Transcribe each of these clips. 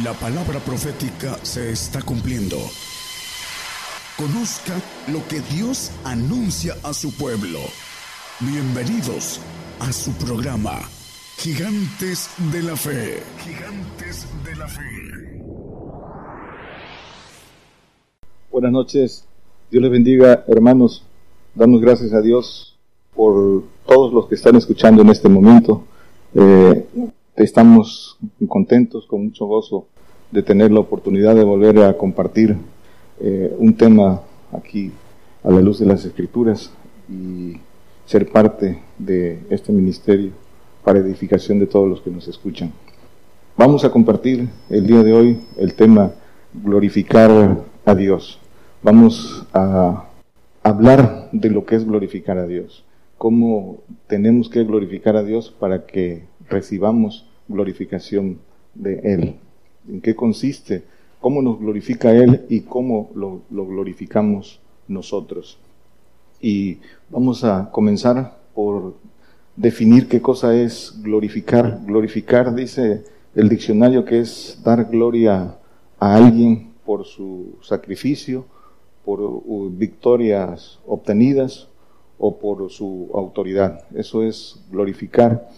La palabra profética se está cumpliendo. Conozca lo que Dios anuncia a su pueblo. Bienvenidos a su programa, Gigantes de la Fe. Gigantes de la Fe. Buenas noches. Dios les bendiga, hermanos. Damos gracias a Dios por todos los que están escuchando en este momento. Eh, estamos contentos, con mucho gozo de tener la oportunidad de volver a compartir eh, un tema aquí a la luz de las escrituras y ser parte de este ministerio para edificación de todos los que nos escuchan. Vamos a compartir el día de hoy el tema glorificar a Dios. Vamos a hablar de lo que es glorificar a Dios, cómo tenemos que glorificar a Dios para que recibamos glorificación de Él. ¿En qué consiste? ¿Cómo nos glorifica Él y cómo lo, glorificamos nosotros? Y vamos a comenzar por definir qué cosa es glorificar. Glorificar, dice el diccionario, que es dar gloria a alguien por su sacrificio, por victorias obtenidas o por su autoridad. Eso es glorificar.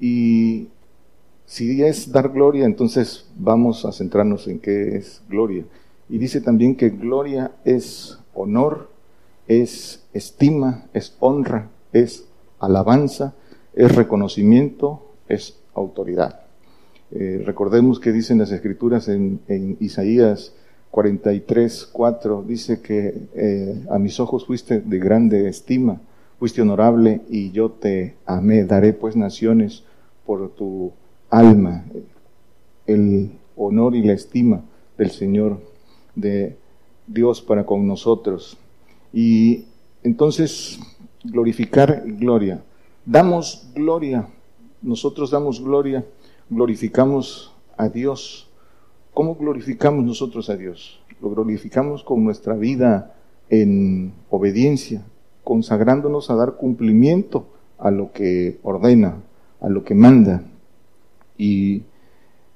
Y si es dar gloria, entonces vamos a centrarnos en qué es gloria. Y dice también que gloria es honor, es estima, es honra, es alabanza, es reconocimiento, es autoridad. Eh, recordemos que dicen las escrituras en, Isaías 43, 4, dice que eh, a mis ojos fuiste de grande estima, fuiste honorable y yo te amé, daré pues naciones por tu alma, el honor y la estima del Señor, de Dios para con nosotros. Y entonces, glorificar gloria. Damos gloria, nosotros damos gloria, glorificamos a Dios. ¿Cómo glorificamos nosotros a Dios? Lo glorificamos con nuestra vida en obediencia, consagrándonos a dar cumplimiento a lo que ordena, a lo que manda. Y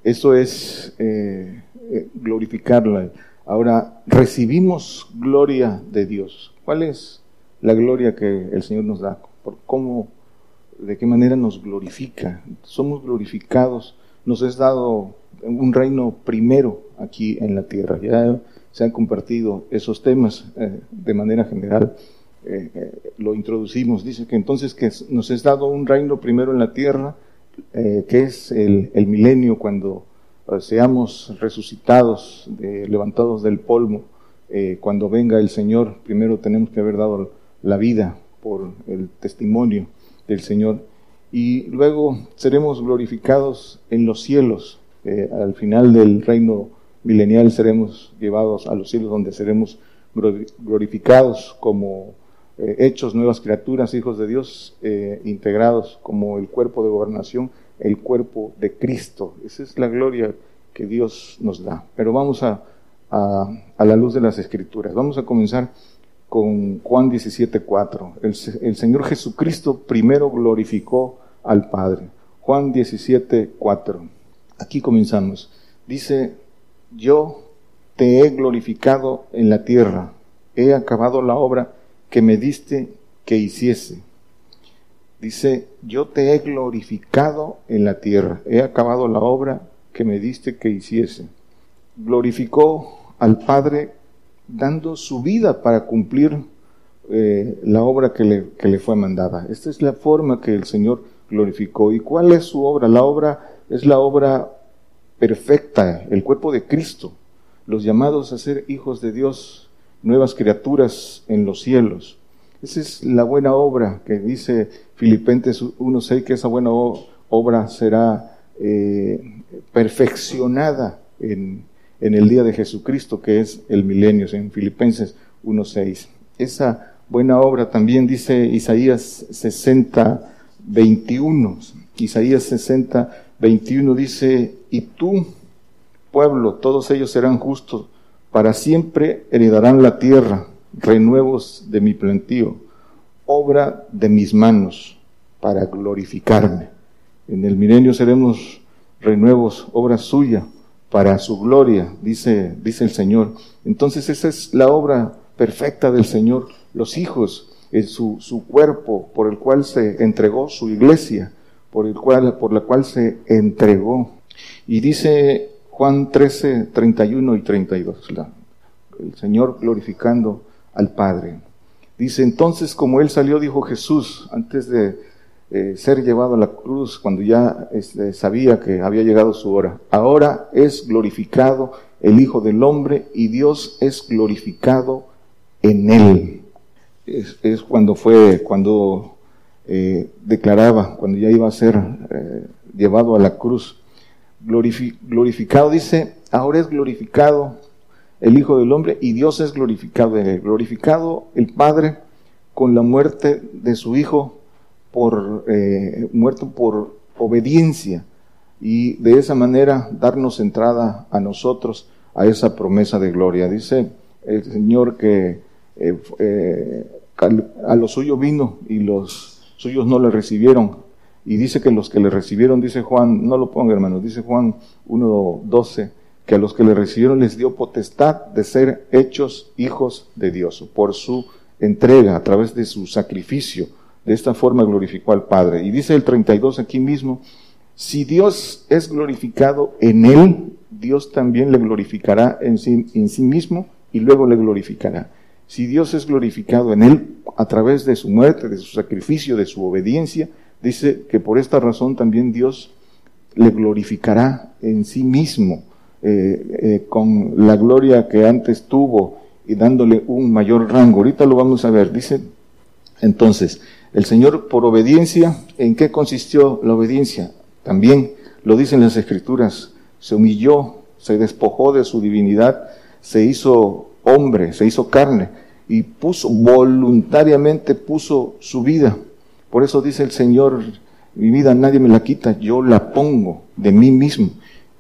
eso es eh, eh, glorificarla. Ahora, recibimos gloria de Dios. ¿Cuál es la gloria que el Señor nos da? ¿Por cómo, de qué manera nos glorifica? Somos glorificados. Nos es dado un reino primero aquí en la tierra. Ya se han compartido esos temas eh, de manera general. lo introducimos. Dice que entonces que nos es dado un reino primero en la tierra eh, que es el, milenio cuando eh, seamos resucitados, levantados del polvo, eh, cuando venga el Señor, primero tenemos que haber dado la vida por el testimonio del Señor y luego seremos glorificados en los cielos. al final del reino milenial seremos llevados a los cielos donde seremos glorificados como eh, hechos nuevas criaturas, hijos de Dios, eh, integrados como el cuerpo de gobernación, el cuerpo de Cristo. Esa es la gloria que Dios nos da. Pero vamos a, a, la luz de las Escrituras. Vamos a comenzar con Juan 17.4. El, el Señor Jesucristo primero glorificó al Padre. Juan 17.4. Aquí comenzamos. Dice, yo te he glorificado en la tierra, he acabado la obra que me diste que hiciese. Dice, yo te he glorificado en la tierra, he acabado la obra que me diste que hiciese. Glorificó al Padre dando su vida para cumplir eh, la obra que le, que le fue mandada. Esta es la forma que el Señor glorificó. ¿Y cuál es su obra? La obra es la obra perfecta, el cuerpo de Cristo, los llamados a ser hijos de Dios nuevas criaturas en los cielos. Esa es la buena obra que dice Filipenses 1.6, que esa buena obra será eh, perfeccionada en, en, el día de Jesucristo, que es el milenio, en Filipenses 1.6. Esa buena obra también dice Isaías 60.21. Isaías 60.21 dice, y tú, pueblo, todos ellos serán justos para siempre heredarán la tierra, renuevos de mi plantío, obra de mis manos, para glorificarme. En el milenio seremos renuevos, obra suya, para su gloria, dice, dice el Señor. Entonces esa es la obra perfecta del Señor. Los hijos, su, su cuerpo por el cual se entregó su iglesia, por, el cual, por la cual se entregó. Y dice Juan 13, 31 y 32, el Señor glorificando al Padre. Dice, entonces como Él salió, dijo Jesús, antes de eh, ser llevado a la cruz, cuando ya este, sabía que había llegado su hora, ahora es glorificado el Hijo del Hombre y Dios es glorificado en Él. Es, cuando fue, cuando eh, declaraba, cuando ya iba a ser eh, llevado a la cruz, glorificado, dice, ahora es glorificado el Hijo del Hombre y Dios es glorificado en él. Glorificado el Padre con la muerte de su Hijo, por, eh, muerto por obediencia y de esa manera darnos entrada a nosotros a esa promesa de gloria. Dice el Señor que eh, eh, a lo suyo vino y los suyos no le recibieron. Y dice que los que le recibieron, dice Juan, no lo ponga hermano, dice Juan 1.12, que a los que le recibieron les dio potestad de ser hechos hijos de Dios, por su entrega, a través de su sacrificio. De esta forma glorificó al Padre. Y dice el 32 aquí mismo, si Dios es glorificado en él, Dios también le glorificará en sí, en sí mismo y luego le glorificará. Si Dios es glorificado en él a través de su muerte, de su sacrificio, de su obediencia, dice que por esta razón también Dios le glorificará en sí mismo eh, eh, con la gloria que antes tuvo y dándole un mayor rango. Ahorita lo vamos a ver. Dice entonces, el Señor por obediencia, ¿en qué consistió la obediencia? También lo dicen las Escrituras, se humilló, se despojó de su divinidad, se hizo hombre, se hizo carne y puso voluntariamente puso su vida. Por eso dice el Señor, mi vida nadie me la quita, yo la pongo de mí mismo.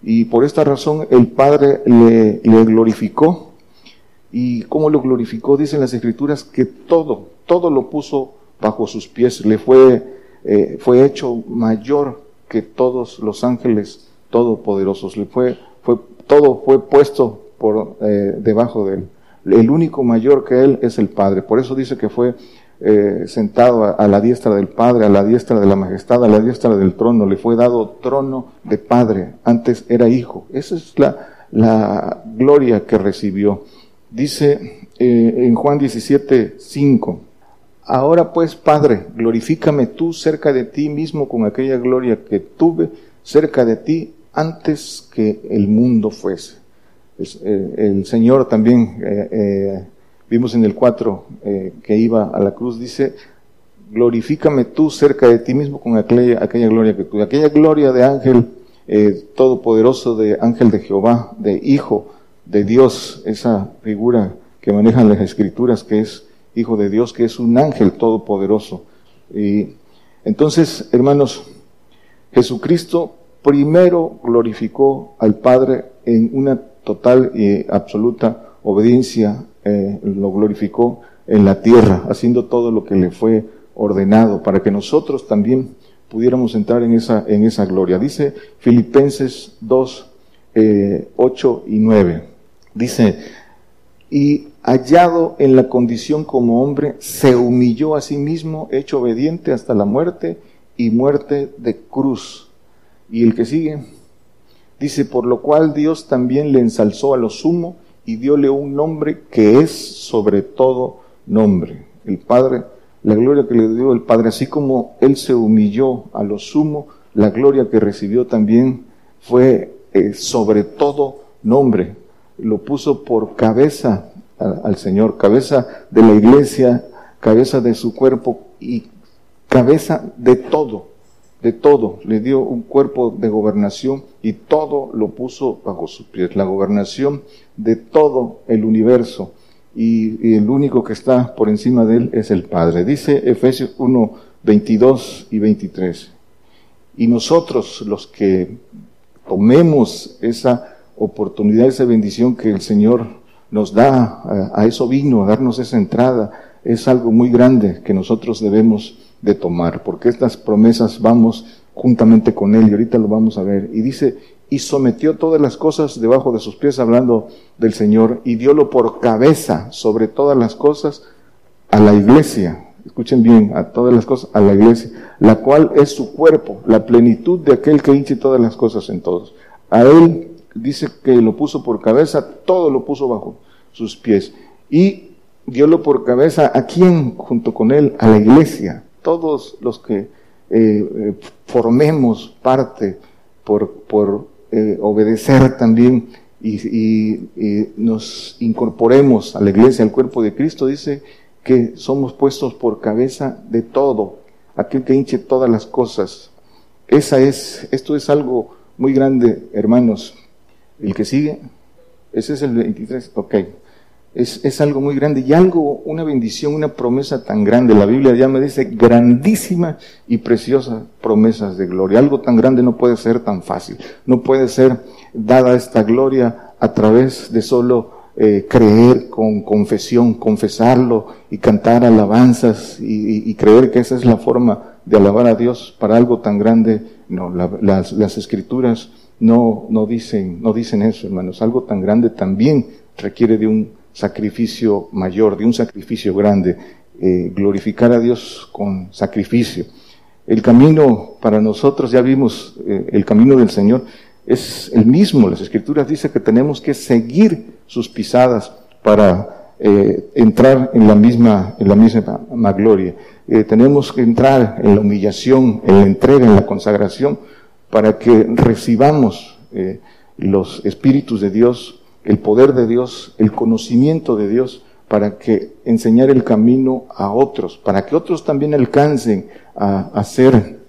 Y por esta razón el Padre le, glorificó. ¿Y cómo lo glorificó? Dicen las Escrituras que todo, todo lo puso bajo sus pies. Le fue, eh, fue hecho mayor que todos los ángeles todopoderosos. Le fue, fue, todo fue puesto por eh, debajo de él. El único mayor que él es el Padre. Por eso dice que fue eh, sentado a, la diestra del Padre, a la diestra de la majestad, a la diestra del trono, le fue dado trono de Padre, antes era hijo. Esa es la, la gloria que recibió. Dice eh, en Juan 17, 5, ahora pues Padre, glorifícame tú cerca de ti mismo con aquella gloria que tuve cerca de ti antes que el mundo fuese. Eh, el Señor también vimos en el 4 eh, que iba a la cruz, dice, glorifícame tú cerca de ti mismo con aquella, aquella gloria que tuve, aquella gloria de ángel eh, todopoderoso, de ángel de Jehová, de hijo de Dios, esa figura que manejan las escrituras, que es hijo de Dios, que es un ángel todopoderoso. Y entonces, hermanos, Jesucristo primero glorificó al Padre en una total y absoluta obediencia eh, lo glorificó en la tierra, haciendo todo lo que le fue ordenado, para que nosotros también pudiéramos entrar en esa, en esa gloria. Dice Filipenses 2, 8 eh, y 9. Dice, y hallado en la condición como hombre, se humilló a sí mismo, hecho obediente hasta la muerte y muerte de cruz. Y el que sigue, dice, por lo cual Dios también le ensalzó a lo sumo y diole un nombre que es sobre todo nombre. El Padre, la gloria que le dio el Padre, así como Él se humilló a lo sumo, la gloria que recibió también fue eh, sobre todo nombre. Lo puso por cabeza al Señor, cabeza de la iglesia, cabeza de su cuerpo y cabeza de todo de todo, le dio un cuerpo de gobernación y todo lo puso bajo sus pies, la gobernación de todo el universo. Y, el único que está por encima de él es el Padre. Dice Efesios 1, 22 y 23. Y nosotros los que tomemos esa oportunidad, esa bendición que el Señor nos da, a, a eso vino, a darnos esa entrada, es algo muy grande que nosotros debemos de tomar, porque estas promesas vamos juntamente con Él, y ahorita lo vamos a ver. Y dice, y sometió todas las cosas debajo de sus pies, hablando del Señor, y diólo por cabeza sobre todas las cosas a la iglesia. Escuchen bien, a todas las cosas, a la iglesia, la cual es su cuerpo, la plenitud de aquel que hinche todas las cosas en todos. A él dice que lo puso por cabeza, todo lo puso bajo sus pies. Y diólo por cabeza a quién junto con él, a la iglesia, todos los que eh, eh, formemos parte por, por eh, obedecer también y, nos incorporemos a la iglesia, al cuerpo de Cristo, dice que somos puestos por cabeza de todo, aquel que hinche todas las cosas. Esa es, esto es algo muy grande, hermanos. El que sigue, ese es el 23, ok. Es, es, algo muy grande y algo, una bendición, una promesa tan grande. La Biblia ya me dice grandísima y preciosa promesas de gloria. Algo tan grande no puede ser tan fácil. No puede ser dada esta gloria a través de solo eh, creer con confesión, confesarlo y cantar alabanzas y, y, creer que esa es la forma de alabar a Dios para algo tan grande. No, las, las escrituras no, no dicen, no dicen eso, hermanos. Algo tan grande también requiere de un sacrificio mayor, de un sacrificio grande, eh, glorificar a Dios con sacrificio. El camino para nosotros, ya vimos eh, el camino del Señor, es el mismo. Las Escrituras dicen que tenemos que seguir sus pisadas para eh, entrar en la misma, en la misma gloria. tenemos que entrar en la humillación, en la entrega, en la consagración, para que recibamos los espíritus de Dios el poder de Dios, el conocimiento de Dios, para que enseñar el camino a otros, para que otros también alcancen a, ser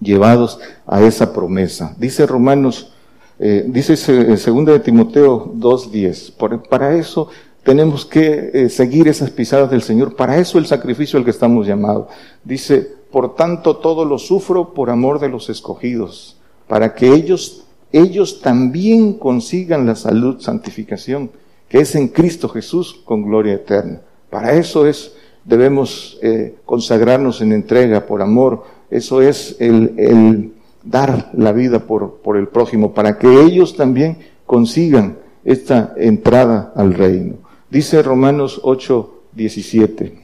llevados a esa promesa. Dice Romanos, eh, dice segunda de Timoteo 2.10, para eso tenemos que eh, seguir esas pisadas del Señor, para eso el sacrificio al que estamos llamados. Dice, por tanto todo lo sufro por amor de los escogidos, para que ellos ellos también consigan la salud, santificación, que es en Cristo Jesús con gloria eterna. Para eso es, debemos eh, consagrarnos en entrega por amor. Eso es el, dar la vida por, por el prójimo, para que ellos también consigan esta entrada al reino. Dice Romanos 8, 17.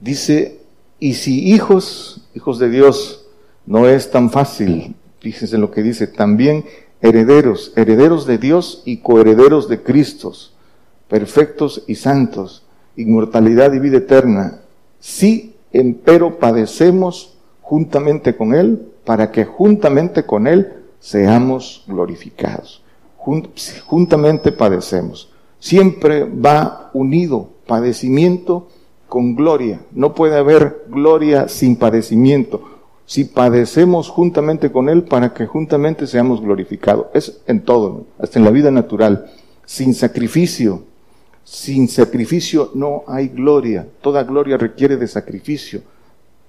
Dice, y si hijos, hijos de Dios, no es tan fácil, fíjense lo que dice, también herederos, herederos de Dios y coherederos de Cristo, perfectos y santos, inmortalidad y vida eterna, si empero padecemos juntamente con Él, para que juntamente con Él seamos glorificados. juntamente padecemos. Siempre va unido padecimiento con gloria. No puede haber gloria sin padecimiento si padecemos juntamente con Él para que juntamente seamos glorificados. Es en todo, hasta en la vida natural. Sin sacrificio, sin sacrificio no hay gloria. Toda gloria requiere de sacrificio.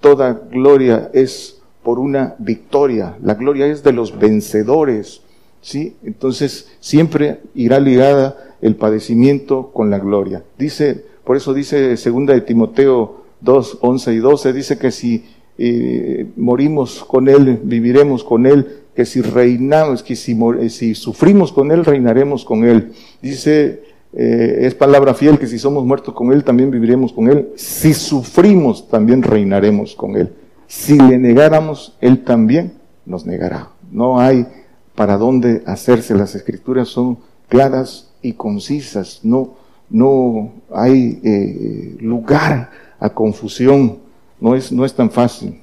Toda gloria es por una victoria. La gloria es de los vencedores. ¿Sí? Entonces siempre irá ligada el padecimiento con la gloria. Dice, por eso dice segunda de Timoteo 2, 11 y 12, dice que si morimos con Él, viviremos con Él, que si reinamos, que si, eh, sufrimos con Él, reinaremos con Él. Dice, eh, es palabra fiel que si somos muertos con Él, también viviremos con Él. Si sufrimos, también reinaremos con Él. Si le negáramos, Él también nos negará. No hay para dónde hacerse. Las escrituras son claras y concisas. No, no hay eh, lugar a confusión no es, no es tan fácil.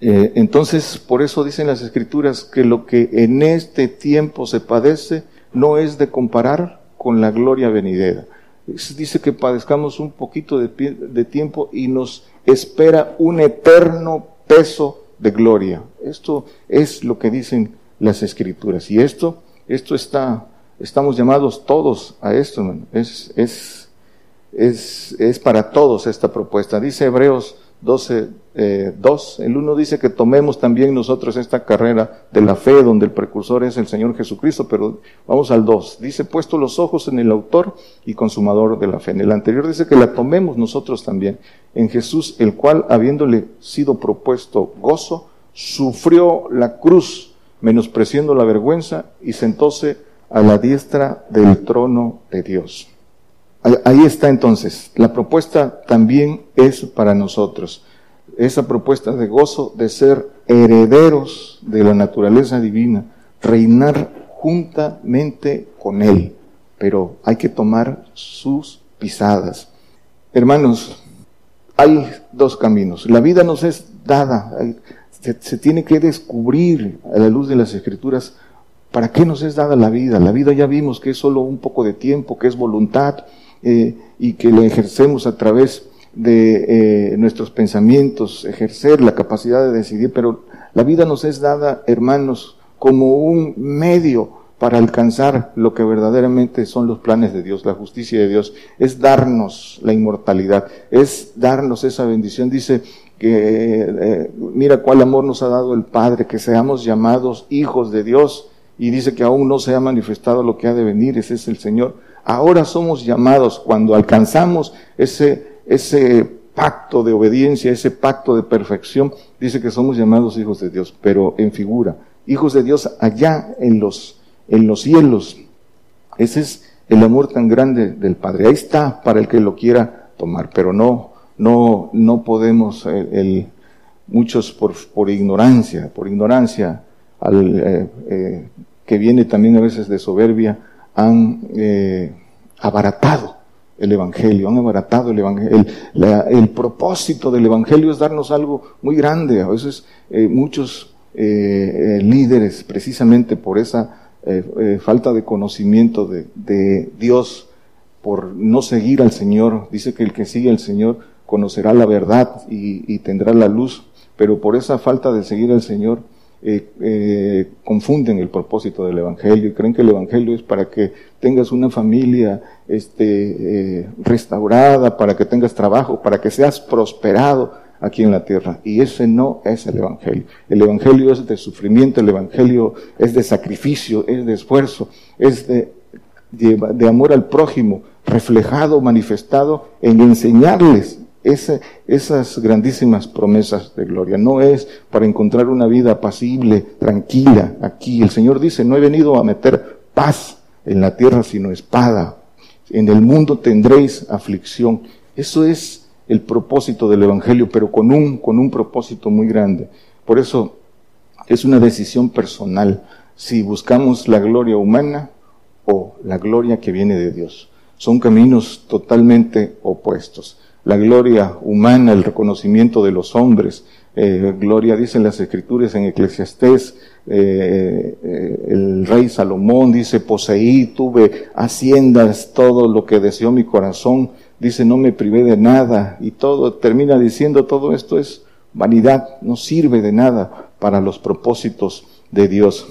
Eh, entonces, por eso dicen las escrituras que lo que en este tiempo se padece no es de comparar con la gloria venidera. Dice que padezcamos un poquito de, tiempo y nos espera un eterno peso de gloria. Esto es lo que dicen las escrituras. Y esto, esto está, estamos llamados todos a esto, es, es es, es para todos esta propuesta. Dice Hebreos 12, eh, 2, el uno dice que tomemos también nosotros esta carrera de la fe, donde el precursor es el Señor Jesucristo, pero vamos al 2. Dice, puesto los ojos en el autor y consumador de la fe. En el anterior dice que la tomemos nosotros también, en Jesús, el cual, habiéndole sido propuesto gozo, sufrió la cruz, menospreciando la vergüenza, y sentóse a la diestra del trono de Dios. Ahí está entonces. La propuesta también es para nosotros. Esa propuesta de gozo de ser herederos de la naturaleza divina, reinar juntamente con Él. Pero hay que tomar sus pisadas. Hermanos, hay dos caminos. La vida nos es dada, se, tiene que descubrir a la luz de las escrituras para qué nos es dada la vida. La vida ya vimos que es solo un poco de tiempo, que es voluntad eh, y que la ejercemos a través de eh, nuestros pensamientos, ejercer la capacidad de decidir, pero la vida nos es dada, hermanos, como un medio para alcanzar lo que verdaderamente son los planes de Dios, la justicia de Dios, es darnos la inmortalidad, es darnos esa bendición. Dice que eh, mira cuál amor nos ha dado el Padre, que seamos llamados hijos de Dios, y dice que aún no se ha manifestado lo que ha de venir, ese es el Señor. Ahora somos llamados, cuando alcanzamos ese, ese pacto de obediencia, ese pacto de perfección, dice que somos llamados hijos de Dios, pero en figura, hijos de Dios allá en los en los cielos. Ese es el amor tan grande del Padre. Ahí está para el que lo quiera tomar, pero no, no, no podemos, eh, el, muchos por, por, ignorancia, por ignorancia, al, eh, eh, que viene también a veces de soberbia, han abaratado el Evangelio, han abaratado el Evangelio. El, propósito del Evangelio es darnos algo muy grande. A veces muchos líderes, precisamente por esa eh, eh, falta de conocimiento de, de, Dios por no seguir al Señor. Dice que el que sigue al Señor conocerá la verdad y, y tendrá la luz, pero por esa falta de seguir al Señor eh, eh, confunden el propósito del Evangelio y creen que el Evangelio es para que tengas una familia este, eh, restaurada, para que tengas trabajo, para que seas prosperado aquí en la tierra. Y ese no es el Evangelio. El Evangelio es de sufrimiento, el Evangelio es de sacrificio, es de esfuerzo, es de, de, amor al prójimo, reflejado, manifestado en enseñarles esas grandísimas promesas de gloria. No es para encontrar una vida apacible, tranquila aquí. El Señor dice, no he venido a meter paz en la tierra, sino espada. En el mundo tendréis aflicción. Eso es el propósito del Evangelio, pero con un, con un propósito muy grande. Por eso es una decisión personal si buscamos la gloria humana o la gloria que viene de Dios. Son caminos totalmente opuestos. La gloria humana, el reconocimiento de los hombres, eh, gloria, dicen las escrituras en Eclesiastés, eh, eh, el rey Salomón dice, poseí, tuve haciendas, todo lo que deseó mi corazón, dice, no me privé de nada, y todo, termina diciendo, todo esto es vanidad, no sirve de nada para los propósitos de Dios.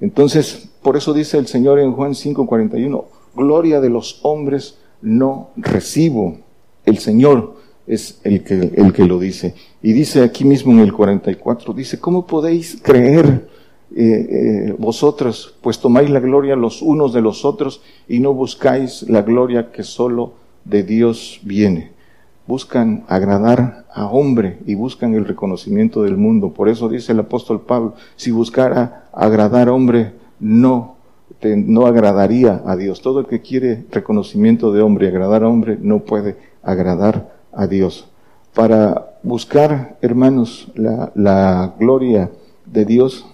Entonces, por eso dice el Señor en Juan 5:41, gloria de los hombres no recibo. El Señor es el que, el que lo dice. Y dice aquí mismo en el 44, dice, ¿cómo podéis creer eh, eh, vosotros, pues tomáis la gloria los unos de los otros y no buscáis la gloria que solo de Dios viene. Buscan agradar a hombre y buscan el reconocimiento del mundo. Por eso dice el apóstol Pablo, si buscara agradar a hombre, no, no agradaría a Dios. Todo el que quiere reconocimiento de hombre y agradar a hombre, no puede agradar a Dios. Para buscar, hermanos, la, gloria de Dios,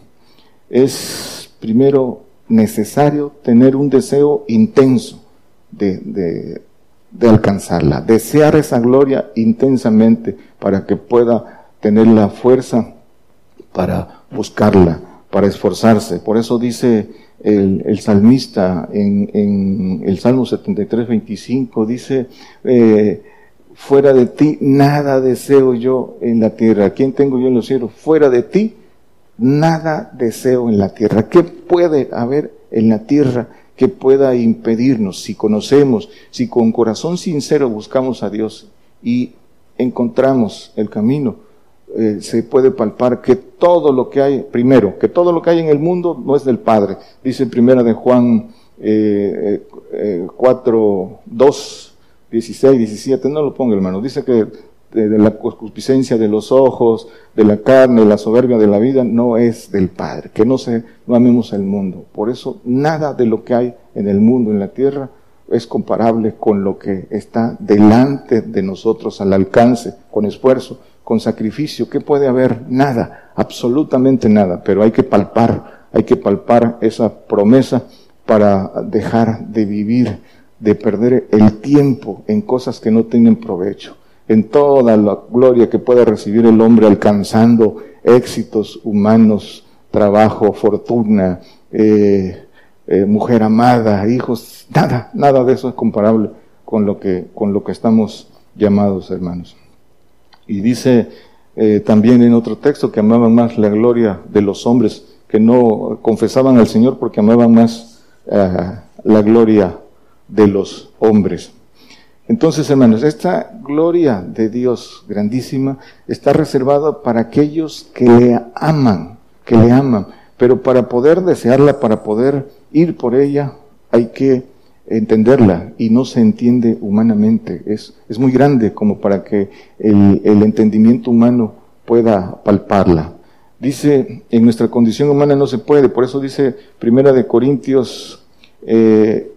es primero necesario tener un deseo intenso de, de alcanzarla, desear esa gloria intensamente para que pueda tener la fuerza para buscarla, para esforzarse. Por eso dice el, el salmista en, en, el Salmo 73, 25, dice, eh, fuera de ti nada deseo yo en la tierra. ¿Quién tengo yo en los cielos? Fuera de ti nada deseo en la tierra. ¿Qué puede haber en la tierra que pueda impedirnos, si conocemos, si con corazón sincero buscamos a Dios y encontramos el camino, eh, se puede palpar que todo lo que hay, primero, que todo lo que hay en el mundo no es del Padre. Dice primera de Juan eh, eh, 4, 2, 16, 17, no lo ponga hermano, dice que de, la concupiscencia de los ojos, de la carne, la soberbia de la vida, no es del Padre. Que no, se, no amemos al mundo. Por eso nada de lo que hay en el mundo, en la tierra, es comparable con lo que está delante de nosotros al alcance, con esfuerzo, con sacrificio. ¿Qué puede haber? Nada, absolutamente nada, pero hay que palpar, hay que palpar esa promesa para dejar de vivir, de perder el tiempo en cosas que no tienen provecho en toda la gloria que pueda recibir el hombre alcanzando éxitos humanos, trabajo, fortuna, eh, eh, mujer amada, hijos, nada, nada de eso es comparable con lo que, con lo que estamos llamados, hermanos. Y dice eh, también en otro texto que amaban más la gloria de los hombres, que no confesaban al Señor porque amaban más la gloria de los hombres. Entonces, hermanos, esta gloria de Dios grandísima está reservada para aquellos que le aman, que le aman. Pero para poder desearla, para poder ir por ella, hay que entenderla y no se entiende humanamente. Es, es muy grande como para que el, entendimiento humano pueda palparla. Dice, en nuestra condición humana no se puede, por eso dice Primera de Corintios eh,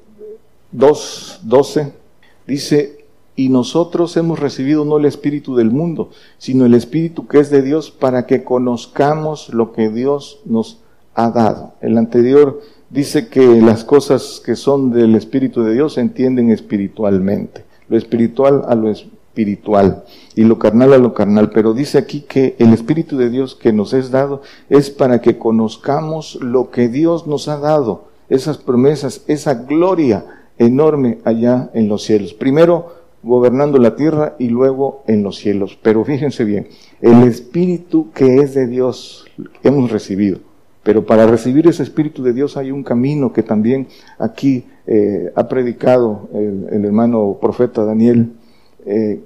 2, 12, Dice, y nosotros hemos recibido no el espíritu del mundo, sino el espíritu que es de Dios para que conozcamos lo que Dios nos ha dado. El anterior dice que las cosas que son del espíritu de Dios se entienden espiritualmente, lo espiritual a lo espiritual y lo carnal a lo carnal, pero dice aquí que el espíritu de Dios que nos es dado es para que conozcamos lo que Dios nos ha dado, esas promesas, esa gloria enorme allá en los cielos. Primero gobernando la tierra y luego en los cielos. Pero fíjense bien, el Espíritu que es de Dios hemos recibido. Pero para recibir ese Espíritu de Dios hay un camino que también aquí eh, ha predicado el, hermano profeta Daniel, eh,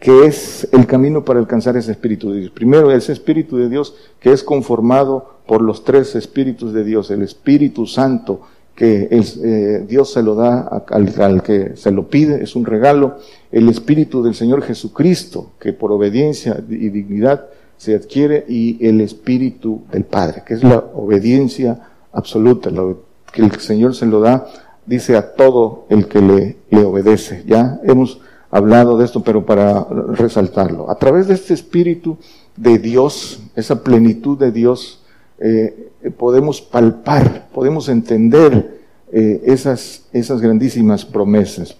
que es el camino para alcanzar ese Espíritu de Dios. Primero, ese Espíritu de Dios que es conformado por los tres Espíritus de Dios, el Espíritu Santo, que eh, Dios se lo da al, que se lo pide, es un regalo, el Espíritu del Señor Jesucristo, que por obediencia y dignidad se adquiere, y el Espíritu del Padre, que es la obediencia absoluta, lo que el Señor se lo da, dice a todo el que le, le obedece. Ya hemos hablado de esto, pero para resaltarlo. A través de este Espíritu de Dios, esa plenitud de Dios, eh, podemos palpar, podemos entender eh, esas, esas grandísimas promesas.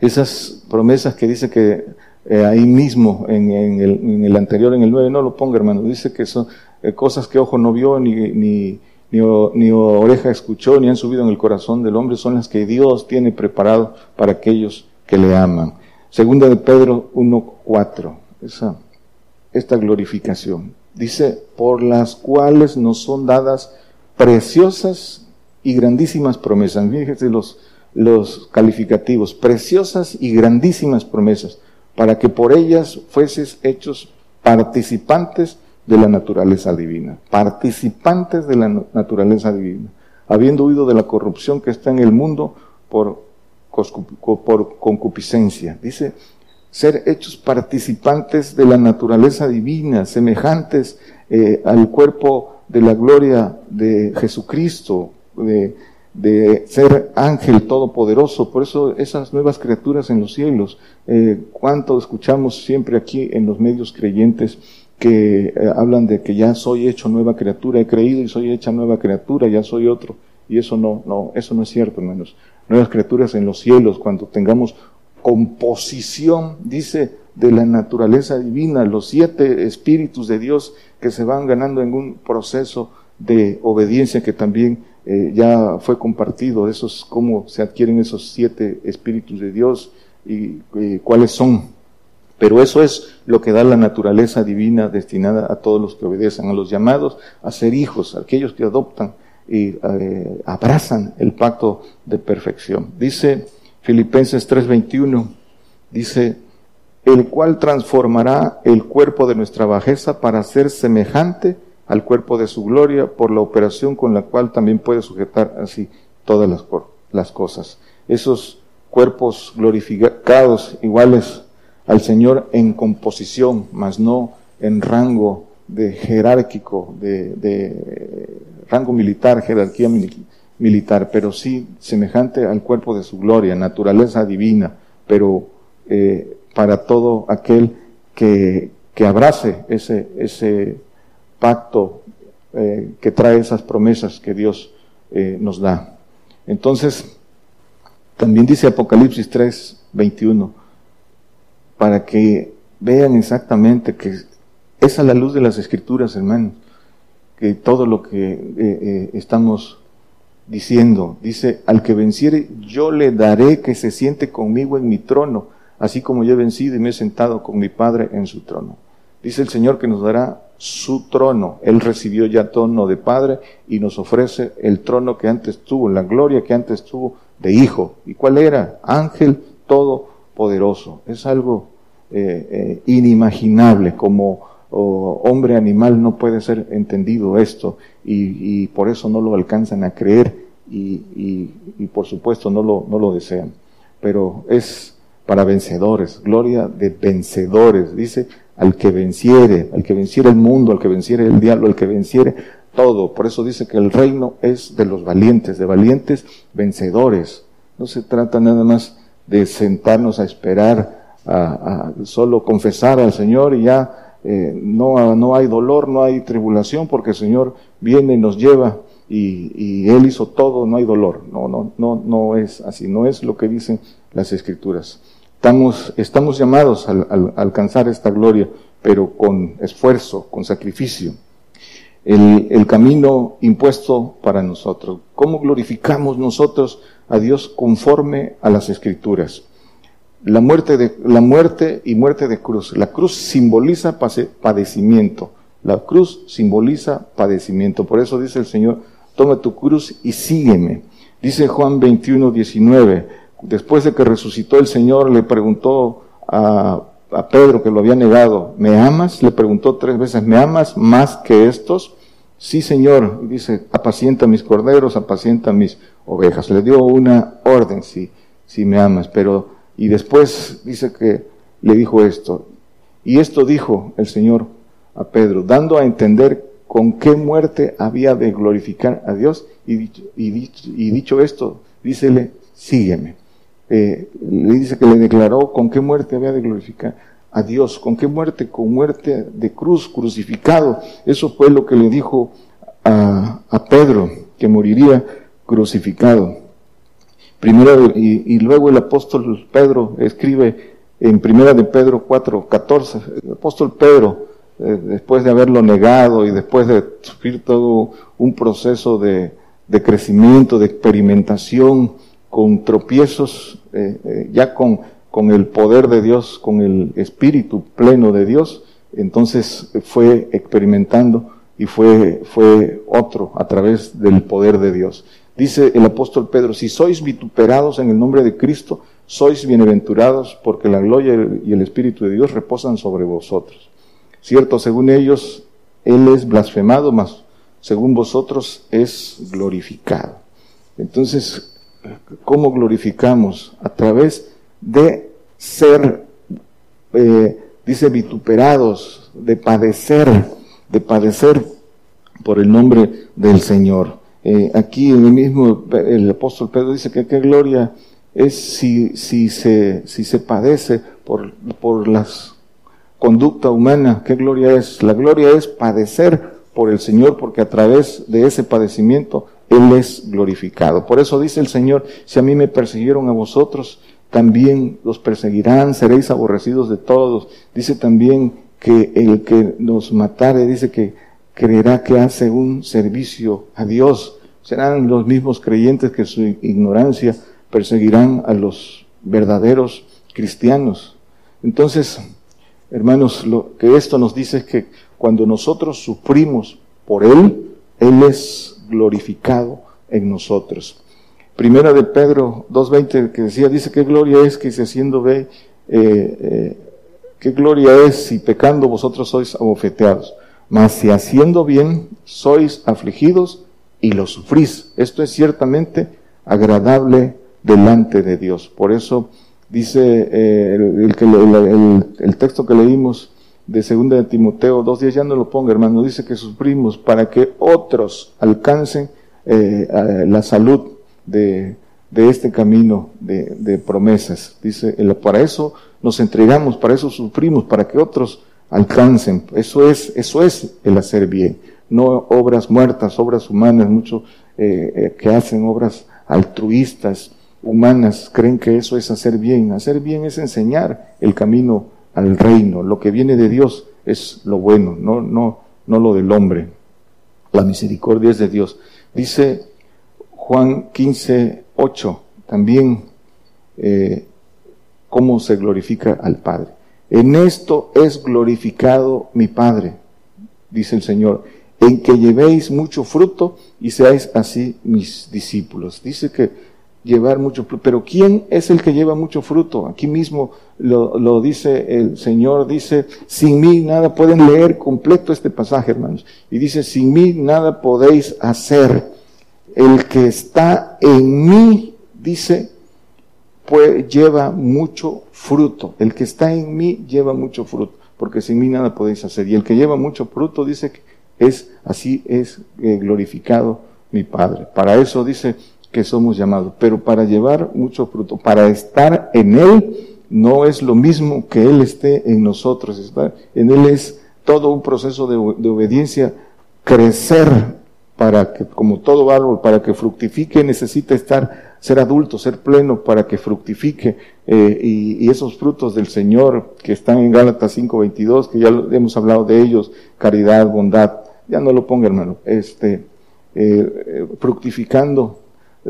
Esas promesas que dice que eh, ahí mismo, en, el, anterior, en el 9, no lo ponga hermano, dice que son cosas que ojo no vio, ni, ni, oreja escuchó, ni han subido en el corazón del hombre, son las que Dios tiene preparado para aquellos que le aman. Segunda de Pedro 1.4, esa, esta glorificación. Dice, por las cuales nos son dadas preciosas y grandísimas promesas. Fíjense los calificativos, preciosas y grandísimas promesas, para que por ellas fueses hechos participantes de la naturaleza divina, participantes de la naturaleza divina, habiendo huido de la corrupción que está en el mundo por, concupiscencia. Dice, ser hechos participantes de la naturaleza divina, semejantes eh, al cuerpo de la gloria de Jesucristo, de, ser ángel todopoderoso. Por eso esas nuevas criaturas en los cielos, eh, cuánto escuchamos siempre aquí en los medios creyentes que eh, hablan de que ya soy hecho nueva criatura, he creído y soy hecha nueva criatura, ya soy otro. Y eso no, no, eso no es cierto, hermanos. Nuevas criaturas en los cielos, cuando tengamos composición, dice, de la naturaleza divina, los siete espíritus de Dios que se van ganando en un proceso de obediencia que también eh, ya fue compartido, esos, cómo se adquieren esos siete espíritus de Dios y cuáles son. Pero eso es lo que da la naturaleza divina destinada a todos los que obedecen, a los llamados a ser hijos, a aquellos que adoptan y eh, abrazan el pacto de perfección. Dice Filipenses 3:21 dice, el cual transformará el cuerpo de nuestra bajeza para ser semejante al cuerpo de su gloria por la operación con la cual también puede sujetar así todas las, cosas. Esos cuerpos glorificados iguales al Señor en composición, mas no en rango de jerárquico, de, rango militar, jerarquía militar, pero sí semejante al cuerpo de su gloria, naturaleza divina, pero eh, para todo aquel que, que abrace ese, ese pacto eh, que trae esas promesas que Dios eh, nos da. Entonces, también dice Apocalipsis 3, 21, para que vean exactamente que es a la luz de las escrituras, hermanos, que todo lo que eh, estamos diciendo, dice, al que venciere, yo le daré que se siente conmigo en mi trono, así como yo he vencido y me he sentado con mi Padre en su trono. Dice el Señor que nos dará su trono. Él recibió ya trono de Padre y nos ofrece el trono que antes tuvo, la gloria que antes tuvo de Hijo. ¿Y cuál era? Ángel todopoderoso. Es algo eh, eh, inimaginable como hombre animal no puede ser entendido esto y, por eso no lo alcanzan a creer y, y, por supuesto no lo, no lo desean. Pero es para vencedores, gloria de vencedores. Dice, al que venciere, al que venciere el mundo, al que venciere el diablo, al que venciere todo. Por eso dice que el reino es de los valientes, de valientes vencedores. No se trata nada más de sentarnos a esperar, a, solo confesar al Señor y ya eh, no, no hay dolor, no hay tribulación, porque el Señor viene y nos lleva y, y, Él hizo todo, no hay dolor. No, no, no, no es así, no es lo que dicen las Escrituras. Estamos, estamos llamados a, alcanzar esta gloria, pero con esfuerzo, con sacrificio. El, el, camino impuesto para nosotros. ¿Cómo glorificamos nosotros a Dios conforme a las escrituras? La muerte, de, la muerte y muerte de cruz. La cruz simboliza padecimiento. La cruz simboliza padecimiento. Por eso dice el Señor, toma tu cruz y sígueme. Dice Juan 21, 19, después de que resucitó el Señor, le preguntó a, Pedro, que lo había negado, ¿me amas? Le preguntó tres veces, ¿me amas más que estos? Sí, Señor. Y dice, apacienta mis corderos, apacienta mis ovejas. Le dio una orden, si, si me amas. Pero, y después dice que le dijo esto. Y esto dijo el Señor a Pedro, dando a entender con qué muerte había de glorificar a Dios. Y dicho, y dicho, y dicho esto, dícele, sígueme. Eh, le dice que le declaró con qué muerte había de glorificar a Dios, con qué muerte, con muerte de cruz, crucificado. Eso fue lo que le dijo a, Pedro, que moriría crucificado. Primero, y, luego el apóstol Pedro escribe en primera de Pedro 4, 14, el apóstol Pedro, eh, después de haberlo negado y después de sufrir todo un proceso de, de crecimiento, de experimentación, con tropiezos, eh, eh, ya con, con el poder de Dios, con el espíritu pleno de Dios, entonces fue experimentando y fue, fue otro a través del poder de Dios. Dice el apóstol Pedro, si sois vituperados en el nombre de Cristo, sois bienaventurados porque la gloria y el Espíritu de Dios reposan sobre vosotros. Cierto, según ellos, Él es blasfemado, mas según vosotros es glorificado. Entonces, ¿Cómo glorificamos? A través de ser, eh, dice, vituperados, de padecer, de padecer por el nombre del Señor. Eh, aquí el mismo, el apóstol Pedro dice que qué gloria es si, si, se, si se padece por, por la conducta humana, qué gloria es. La gloria es padecer por el Señor porque a través de ese padecimiento él es glorificado. Por eso dice el Señor, si a mí me persiguieron a vosotros, también los perseguirán, seréis aborrecidos de todos. Dice también que el que nos matare, dice que creerá que hace un servicio a Dios. Serán los mismos creyentes que su ignorancia perseguirán a los verdaderos cristianos. Entonces, hermanos, lo que esto nos dice es que cuando nosotros sufrimos por Él, Él es glorificado en nosotros. Primera de Pedro 2.20 que decía, dice, qué gloria es que si haciendo ve, eh, eh, qué gloria es si pecando vosotros sois abofeteados, mas si haciendo bien sois afligidos y lo sufrís. Esto es ciertamente agradable delante de Dios. Por eso Dice eh, el, el, texto que leímos de 2 de Timoteo días ya no lo ponga hermano, dice que sufrimos para que otros alcancen eh, la salud de, de este camino de, de, promesas. Dice, para eso nos entregamos, para eso sufrimos, para que otros alcancen. Eso es, eso es el hacer bien. No obras muertas, obras humanas, muchos eh, que hacen obras altruistas, humanas creen que eso es hacer bien. Hacer bien es enseñar el camino al reino. Lo que viene de Dios es lo bueno, no, no, no lo del hombre. La misericordia es de Dios. Dice Juan 15, 8, también eh, cómo se glorifica al Padre. En esto es glorificado mi Padre, dice el Señor, en que llevéis mucho fruto y seáis así mis discípulos. Dice que llevar mucho fruto. Pero ¿quién es el que lleva mucho fruto? Aquí mismo lo, dice el Señor, dice, sin mí nada pueden leer completo este pasaje, hermanos. Y dice, sin mí nada podéis hacer. El que está en mí, dice, pues lleva mucho fruto. El que está en mí lleva mucho fruto, porque sin mí nada podéis hacer. Y el que lleva mucho fruto, dice que es, así es eh, glorificado mi Padre. Para eso dice, que somos llamados, pero para llevar mucho fruto, para estar en Él, no es lo mismo que Él esté en nosotros. Estar en Él es todo un proceso de, obediencia, crecer para que, como todo árbol, para que fructifique, necesita estar, ser adulto, ser pleno, para que fructifique. Eh, y, esos frutos del Señor que están en Gálatas 5.22, que ya hemos hablado de ellos, caridad, bondad, ya no lo ponga hermano, este, eh, eh, fructificando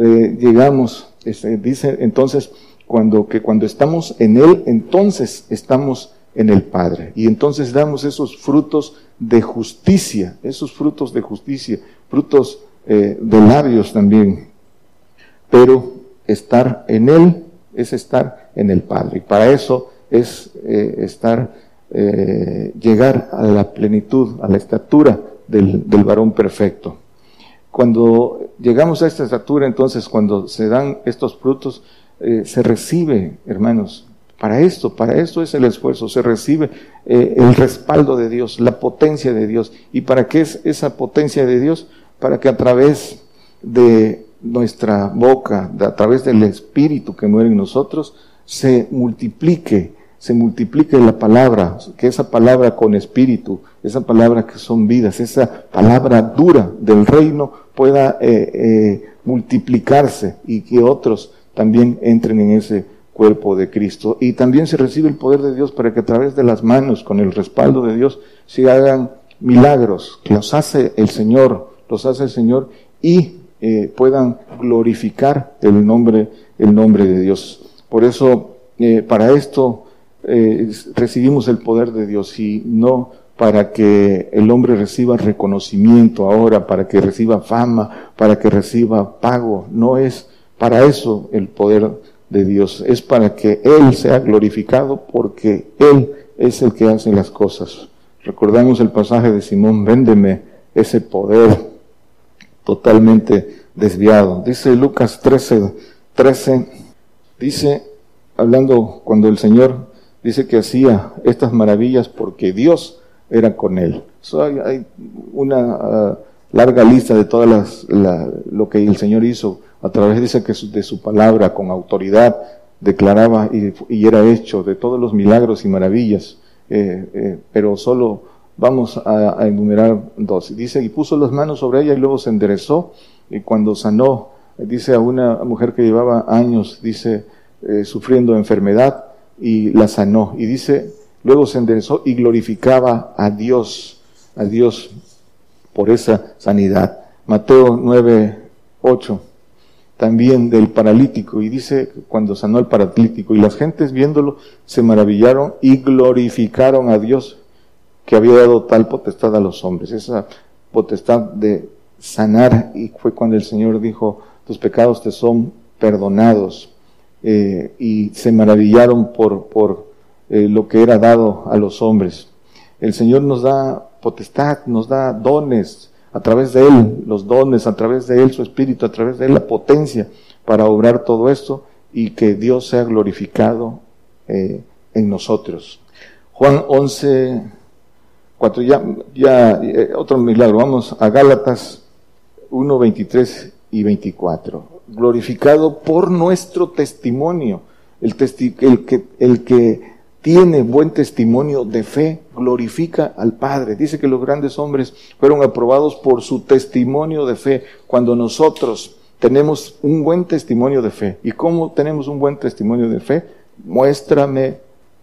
eh, llegamos, este, dice entonces, cuando, que cuando estamos en Él, entonces estamos en el Padre. Y entonces damos esos frutos de justicia, esos frutos de justicia, frutos eh, de labios también. Pero estar en Él es estar en el Padre. Y para eso es eh, estar, llegar a la plenitud, a la estatura del, del varón perfecto. Cuando llegamos a esta estatura, entonces cuando se dan estos frutos, eh, se recibe, hermanos, para esto, para esto es el esfuerzo, se recibe eh, el respaldo de Dios, la potencia de Dios. ¿Y para qué es esa potencia de Dios? Para que a través de nuestra boca, a través del Espíritu que muere en nosotros, se multiplique se multiplique la palabra, que esa palabra con espíritu, esa palabra que son vidas, esa palabra dura del reino pueda eh, eh, multiplicarse y que otros también entren en ese cuerpo de Cristo. Y también se recibe el poder de Dios para que a través de las manos, con el respaldo de Dios, se hagan milagros, los hace el Señor, los hace el Señor y eh, puedan glorificar el nombre, el nombre de Dios. Por eso, para esto, eh, recibimos el poder de Dios y no para que el hombre reciba reconocimiento ahora, para que reciba fama, para que reciba pago. No es para eso el poder de Dios, es para que Él sea glorificado porque Él es el que hace las cosas. Recordamos el pasaje de Simón, véndeme ese poder totalmente desviado. Dice Lucas 13, 13, dice, hablando cuando el Señor dice que hacía estas maravillas porque Dios era con él. hay, una ah, larga lista de todas las, lo que el Señor hizo a través, dice que de su palabra, con autoridad, declaraba y, era hecho de todos los milagros y maravillas, eh, eh, pero solo vamos a, enumerar dos. Dice, y puso las manos sobre ella y luego se enderezó, y cuando sanó, dice a una mujer que llevaba años, dice, eh, sufriendo enfermedad, y la sanó. Y dice, luego se enderezó y glorificaba a Dios, a Dios por esa sanidad. Mateo 9, 8, también del paralítico, y dice cuando sanó al paralítico, y las gentes viéndolo se maravillaron y glorificaron a Dios que había dado tal potestad a los hombres, esa potestad de sanar, y fue cuando el Señor dijo, tus pecados te son perdonados. Eh, y se maravillaron por, por eh, lo que era dado a los hombres. El Señor nos da potestad, nos da dones a través de Él, los dones, a través de Él, su Espíritu, a través de Él, la potencia para obrar todo esto y que Dios sea glorificado eh, en nosotros. Juan 11, 4, ya, ya otro milagro, vamos a Gálatas 1, 23 y 24. Glorificado por nuestro testimonio. El, el, que, el que tiene buen testimonio de fe glorifica al Padre. Dice que los grandes hombres fueron aprobados por su testimonio de fe. Cuando nosotros tenemos un buen testimonio de fe. ¿Y cómo tenemos un buen testimonio de fe? Muéstrame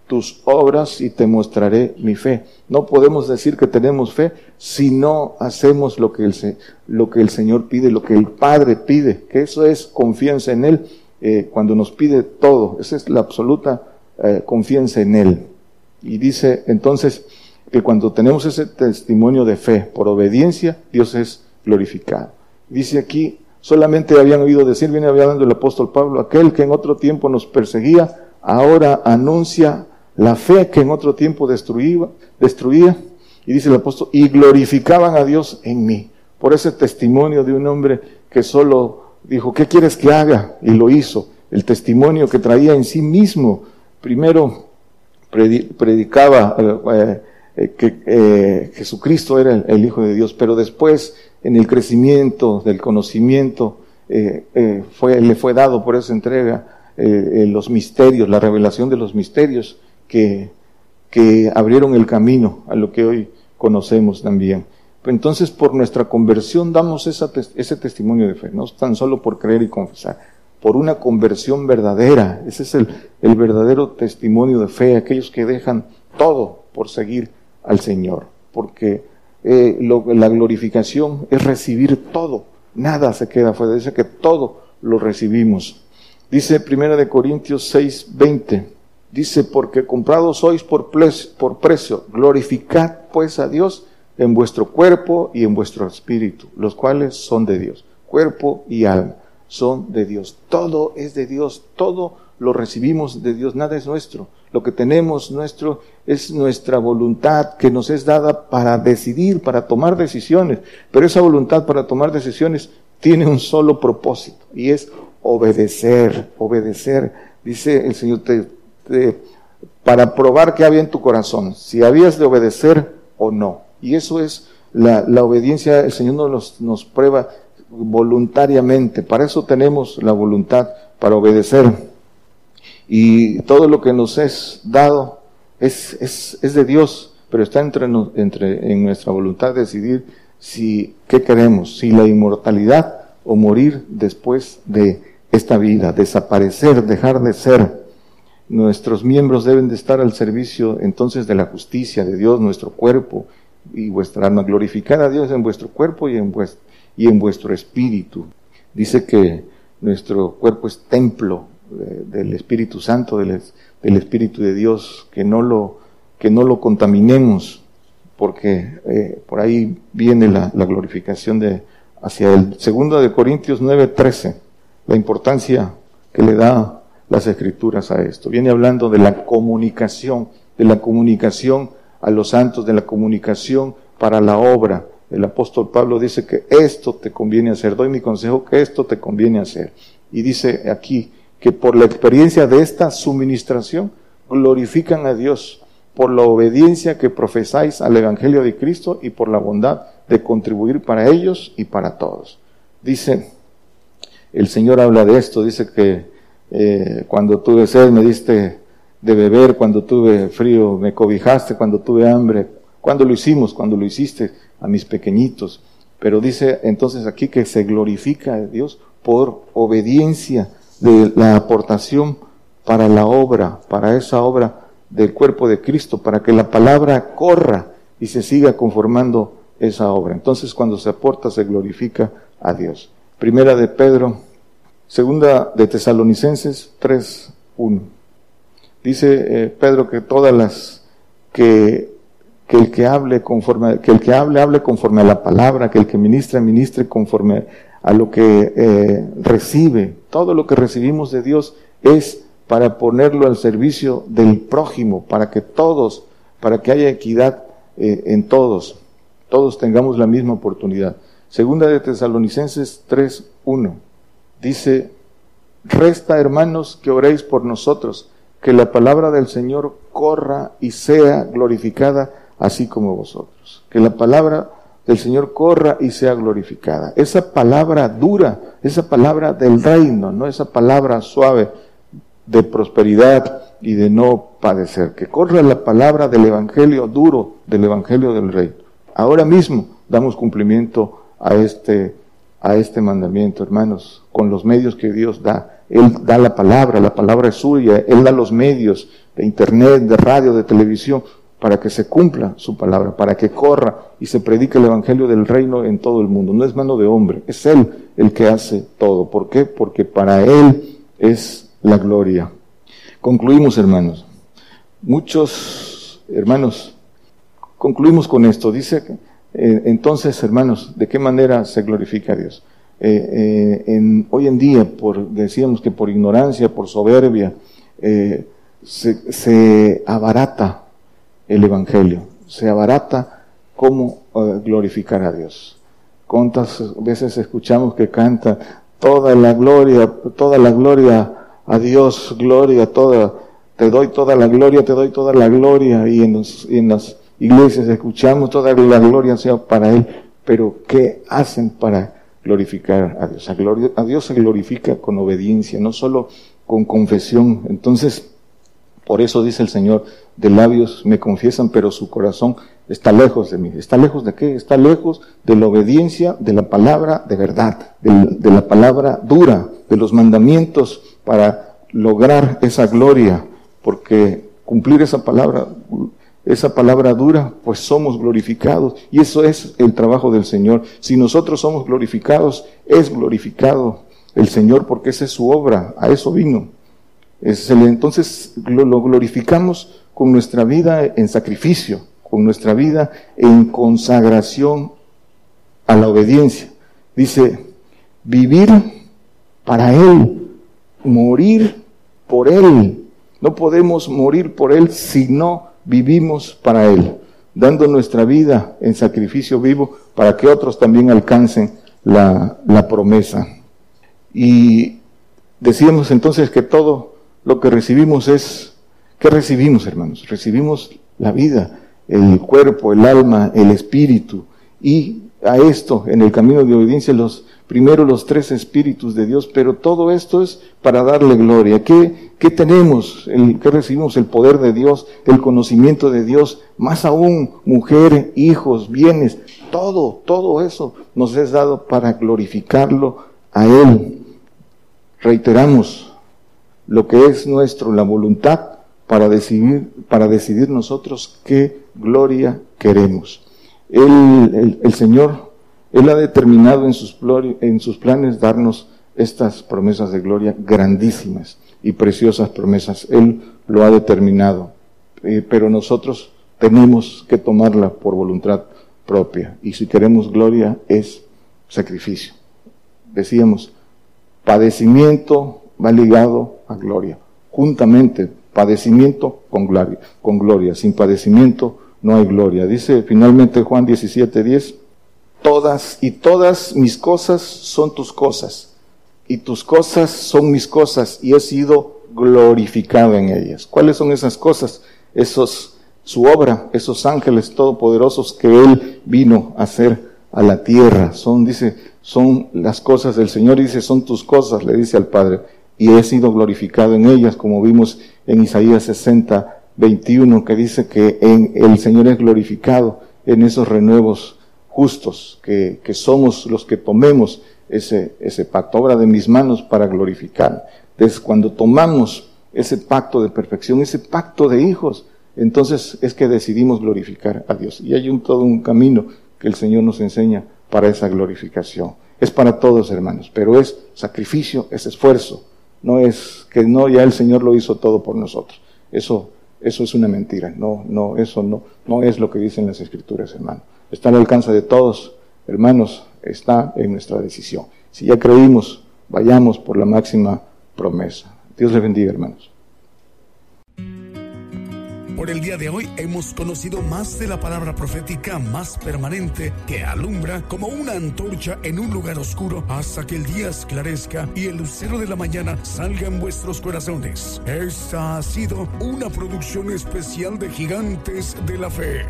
tus obras y te mostraré mi fe. No podemos decir que tenemos fe si no hacemos lo que el, Señor pide, lo que el Padre pide, que eso es confianza en Él eh, cuando nos pide todo. Esa es la absoluta eh, confianza en Él. Y dice entonces que cuando tenemos ese testimonio de fe por obediencia, Dios es glorificado. Dice aquí, solamente habían oído decir, viene hablando el apóstol Pablo, aquel que en otro tiempo nos perseguía, ahora anuncia la fe que en otro tiempo destruía, y dice el apóstol, y glorificaban a Dios en mí, por ese testimonio de un hombre que solo dijo, ¿qué quieres que haga? Y lo hizo. El testimonio que traía en sí mismo, primero predicaba eh, eh, que eh, Jesucristo era el, Hijo de Dios, pero después en el crecimiento del conocimiento fue, le fue dado por esa entrega los misterios, la revelación de los misterios que, que abrieron el camino a lo que hoy conocemos también. Entonces, por nuestra conversión damos ese testimonio de fe, no tan solo por creer y confesar, por una conversión verdadera. Ese es el, el verdadero testimonio de fe, aquellos que dejan todo por seguir al Señor, porque eh, la glorificación es recibir todo, nada se queda fuera, dice que todo lo recibimos. Dice Primera de Corintios 6, 20, Dice, porque comprados sois por, precio, glorificad pues a Dios en vuestro cuerpo y en vuestro espíritu, los cuales son de Dios. Cuerpo y alma son de Dios. Todo es de Dios, todo lo recibimos de Dios, nada es nuestro. Lo que tenemos nuestro es nuestra voluntad que nos es dada para decidir, para tomar decisiones. Pero esa voluntad para tomar decisiones tiene un solo propósito y es obedecer, obedecer. Dice el Señor, te, este, para probar que había en tu corazón, si habías de obedecer o no. Y eso es la, obediencia, el Señor nos, nos prueba voluntariamente, para eso tenemos la voluntad, para obedecer. Y todo lo que nos es dado es, es, es de Dios, pero está entre, entre, en nuestra voluntad decidir si, qué queremos, si la inmortalidad o morir después de esta vida, desaparecer, dejar de ser. Nuestros miembros deben de estar al servicio entonces de la justicia de Dios, nuestro cuerpo y vuestra alma. Glorificar a Dios en vuestro cuerpo y en, vuestro, y en vuestro espíritu. Dice que nuestro cuerpo es templo eh, del Espíritu Santo, del, Espíritu de Dios, que no lo, que no lo contaminemos, porque eh, por ahí viene la, la, glorificación de hacia el segundo de Corintios 9:13, la importancia que le da las escrituras a esto. Viene hablando de la comunicación, de la comunicación a los santos, de la comunicación para la obra. El apóstol Pablo dice que esto te conviene hacer. Doy mi consejo que esto te conviene hacer. Y dice aquí que por la experiencia de esta suministración glorifican a Dios por la obediencia que profesáis al Evangelio de Cristo y por la bondad de contribuir para ellos y para todos. Dice, el Señor habla de esto, dice que eh, cuando tuve sed me diste de beber, cuando tuve frío me cobijaste, cuando tuve hambre. ¿Cuándo lo hicimos? Cuando lo hiciste a mis pequeñitos. Pero dice entonces aquí que se glorifica a Dios por obediencia de la aportación para la obra, para esa obra del cuerpo de Cristo, para que la palabra corra y se siga conformando esa obra. Entonces cuando se aporta se glorifica a Dios. Primera de Pedro Segunda de Tesalonicenses 3.1. Dice eh, Pedro que todas las que, que el que hable conforme, que el que hable, hable conforme a la palabra, que el que ministre, ministre conforme a lo que eh, recibe. Todo lo que recibimos de Dios es para ponerlo al servicio del prójimo, para que todos, para que haya equidad eh, en todos, todos tengamos la misma oportunidad. Segunda de Tesalonicenses 3.1 dice, resta, hermanos, que oréis por nosotros, que la palabra del Señor corra y sea glorificada así como vosotros. Que la palabra del Señor corra y sea glorificada. Esa palabra dura, esa palabra del reino, no esa palabra suave de prosperidad y de no padecer. Que corra la palabra del Evangelio duro, del Evangelio del reino. Ahora mismo damos cumplimiento a este, a este mandamiento, hermanos, con los medios que Dios da. Él da la palabra, la palabra es suya, Él da los medios de internet, de radio, de televisión, para que se cumpla su palabra, para que corra y se predique el Evangelio del reino en todo el mundo. No es mano de hombre, es Él el que hace todo. ¿Por qué? Porque para Él es la gloria. Concluimos, hermanos. Muchos hermanos, concluimos con esto. Dice, eh, entonces, hermanos, ¿de qué manera se glorifica a Dios? Eh, eh, hoy en día, por, decíamos que por ignorancia, por soberbia, se, abarata el Evangelio, se abarata cómo glorificar a Dios. ¿Cuántas veces escuchamos que canta toda la gloria, toda la gloria a Dios, gloria, toda, te doy toda la gloria, te doy toda la gloria, y en, en las iglesias escuchamos toda la gloria sea para Él, pero ¿qué hacen para glorificar a Dios? A, Dios se glorifica con obediencia, no solo con confesión. Entonces, por eso dice el Señor, de labios me confiesan, pero su corazón está lejos de mí. ¿Está lejos de qué? Está lejos de la obediencia de la palabra de verdad, de, la palabra dura, de los mandamientos para lograr esa gloria, porque cumplir esa palabra, esa palabra dura, pues somos glorificados. Y eso es el trabajo del Señor. Si nosotros somos glorificados, es glorificado el Señor porque esa es su obra, a eso vino. Entonces lo glorificamos con nuestra vida en sacrificio, con nuestra vida en consagración a la obediencia. Dice, vivir para Él, morir por Él. No podemos morir por Él si no vivimos para Él, dando nuestra vida en sacrificio vivo para que otros también alcancen la, la promesa. Y decíamos entonces que todo lo que recibimos es ¿Qué recibimos, hermanos? Recibimos la vida, el cuerpo, el alma, el espíritu. Y a esto, en el camino de obediencia, los primero los tres espíritus de Dios, pero todo esto es para darle gloria. ¿Qué, qué tenemos? El, ¿Qué recibimos? El poder de Dios, el conocimiento de Dios, más aún mujer, hijos, bienes, todo, todo eso nos es dado para glorificarlo a Él. Reiteramos lo que es nuestro, la voluntad para decidir, para decidir nosotros qué gloria queremos. el, Señor, Él ha determinado en sus planes darnos estas promesas de gloria grandísimas y preciosas promesas. Él lo ha determinado. Eh, pero nosotros tenemos que tomarla por voluntad propia. Y si queremos gloria es sacrificio. Decíamos, padecimiento va ligado a gloria. Juntamente padecimiento con gloria, con gloria. Sin padecimiento no hay gloria. Dice finalmente Juan 17, 10, todas y todas mis cosas son tus cosas, y tus cosas son mis cosas, y he sido glorificado en ellas. ¿Cuáles son esas cosas? Esos, su obra, esos ángeles todopoderosos que Él vino a hacer a la tierra. Son, dice, son las cosas del Señor, dice, son tus cosas, le dice al Padre y he sido glorificado en ellas, como vimos en Isaías 60, 21, que dice que en el Señor es glorificado en esos renuevos justos, que, que somos los que tomemos ese, ese pacto, obra de mis manos para glorificar. Entonces, cuando tomamos ese pacto de perfección, ese pacto de hijos, entonces es que decidimos glorificar a Dios. Y hay un, todo un camino que el Señor nos enseña para esa glorificación. Es para todos, hermanos, pero es sacrificio, es esfuerzo, no es que no, ya el Señor lo hizo todo por nosotros. Eso, eso es una mentira. No, no, eso no, no es lo que dicen las Escrituras, hermano. Está al alcance de todos, hermanos, está en nuestra decisión. Si ya creímos, vayamos por la máxima promesa. Dios le bendiga, hermanos. Por el día de hoy hemos conocido más de la palabra profética más permanente que alumbra como una antorcha en un lugar oscuro hasta que el día esclarezca y el lucero de la mañana salga en vuestros corazones. Esta ha sido una producción especial de Gigantes de la Fe.